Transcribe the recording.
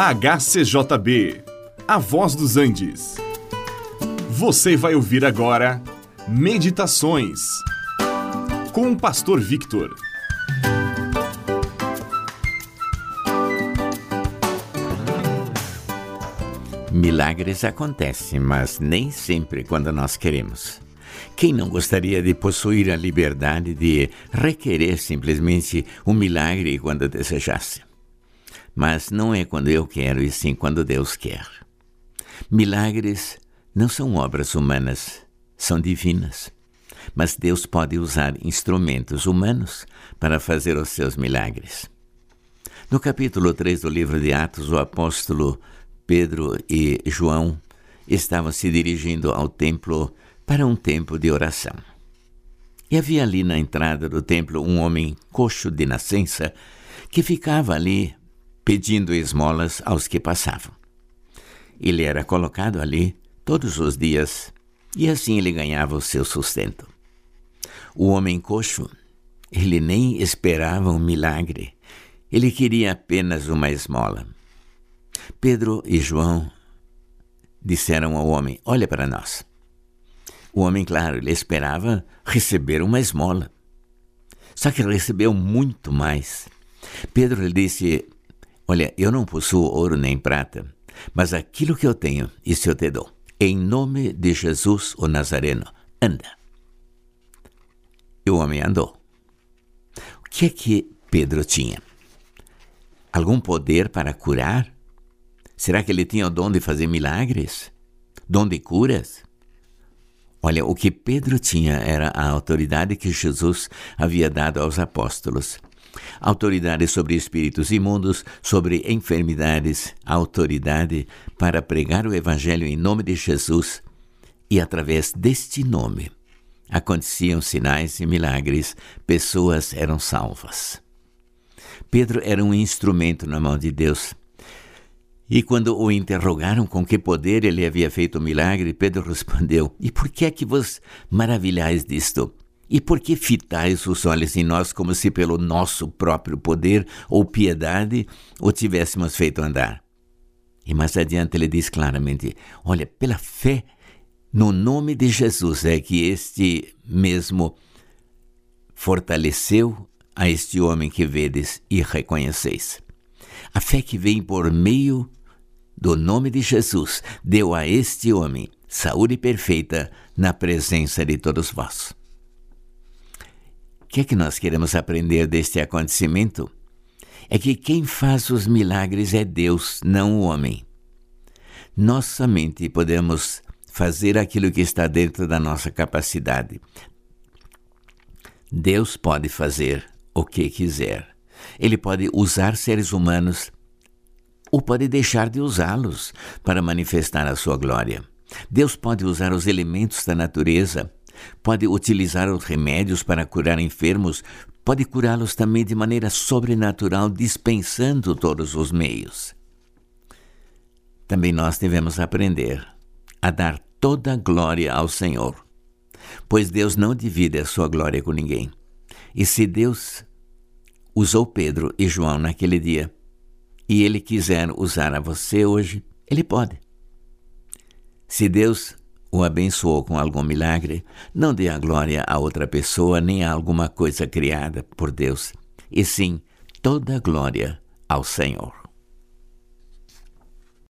HCJB, A Voz dos Andes. Você vai ouvir agora Meditações com o Pastor Victor. Milagres acontecem, mas nem sempre quando nós queremos. Quem não gostaria de possuir a liberdade de requerer simplesmente um milagre quando desejasse? Mas não é quando eu quero, e sim quando Deus quer. Milagres não são obras humanas, são divinas. Mas Deus pode usar instrumentos humanos para fazer os seus milagres. No capítulo 3 do livro de Atos, o apóstolo Pedro e João estavam se dirigindo ao templo para um tempo de oração. E havia ali na entrada do templo um homem coxo de nascença que ficava ali pedindo esmolas aos que passavam. Ele era colocado ali todos os dias e assim ele ganhava o seu sustento. O homem coxo, ele nem esperava um milagre, ele queria apenas uma esmola. Pedro e João disseram ao homem: Olha para nós. O homem, claro, ele esperava receber uma esmola. Só que recebeu muito mais. Pedro lhe disse: Olha, eu não possuo ouro nem prata, mas aquilo que eu tenho, isso eu te dou. Em nome de Jesus o Nazareno, anda. E o homem andou. O que é que Pedro tinha? Algum poder para curar? Será que ele tinha o dom de fazer milagres? Dom de curas? Olha, o que Pedro tinha era a autoridade que Jesus havia dado aos apóstolos autoridade sobre espíritos imundos, sobre enfermidades, autoridade para pregar o Evangelho em nome de Jesus. E através deste nome aconteciam sinais e milagres, pessoas eram salvas. Pedro era um instrumento na mão de Deus. E quando o interrogaram com que poder ele havia feito o milagre, Pedro respondeu: E por que é que vos maravilhais disto? E por que fitais os olhos em nós como se pelo nosso próprio poder ou piedade o tivéssemos feito andar? E mais adiante ele diz claramente: Olha, pela fé no nome de Jesus é que este mesmo fortaleceu a este homem que vedes e reconheceis. A fé que vem por meio do nome de Jesus deu a este homem saúde perfeita na presença de todos vós. Que é que nós queremos aprender deste acontecimento? É que quem faz os milagres é Deus, não o homem. Nós somente podemos fazer aquilo que está dentro da nossa capacidade. Deus pode fazer o que quiser. Ele pode usar seres humanos ou pode deixar de usá-los para manifestar a sua glória. Deus pode usar os elementos da natureza pode utilizar os remédios para curar enfermos, pode curá-los também de maneira sobrenatural, dispensando todos os meios. Também nós devemos aprender a dar toda a glória ao Senhor, pois Deus não divide a sua glória com ninguém. E se Deus usou Pedro e João naquele dia, e Ele quiser usar a você hoje, Ele pode. Se Deus o abençoou com algum milagre, não dê a glória a outra pessoa nem a alguma coisa criada por Deus, e sim toda a glória ao Senhor.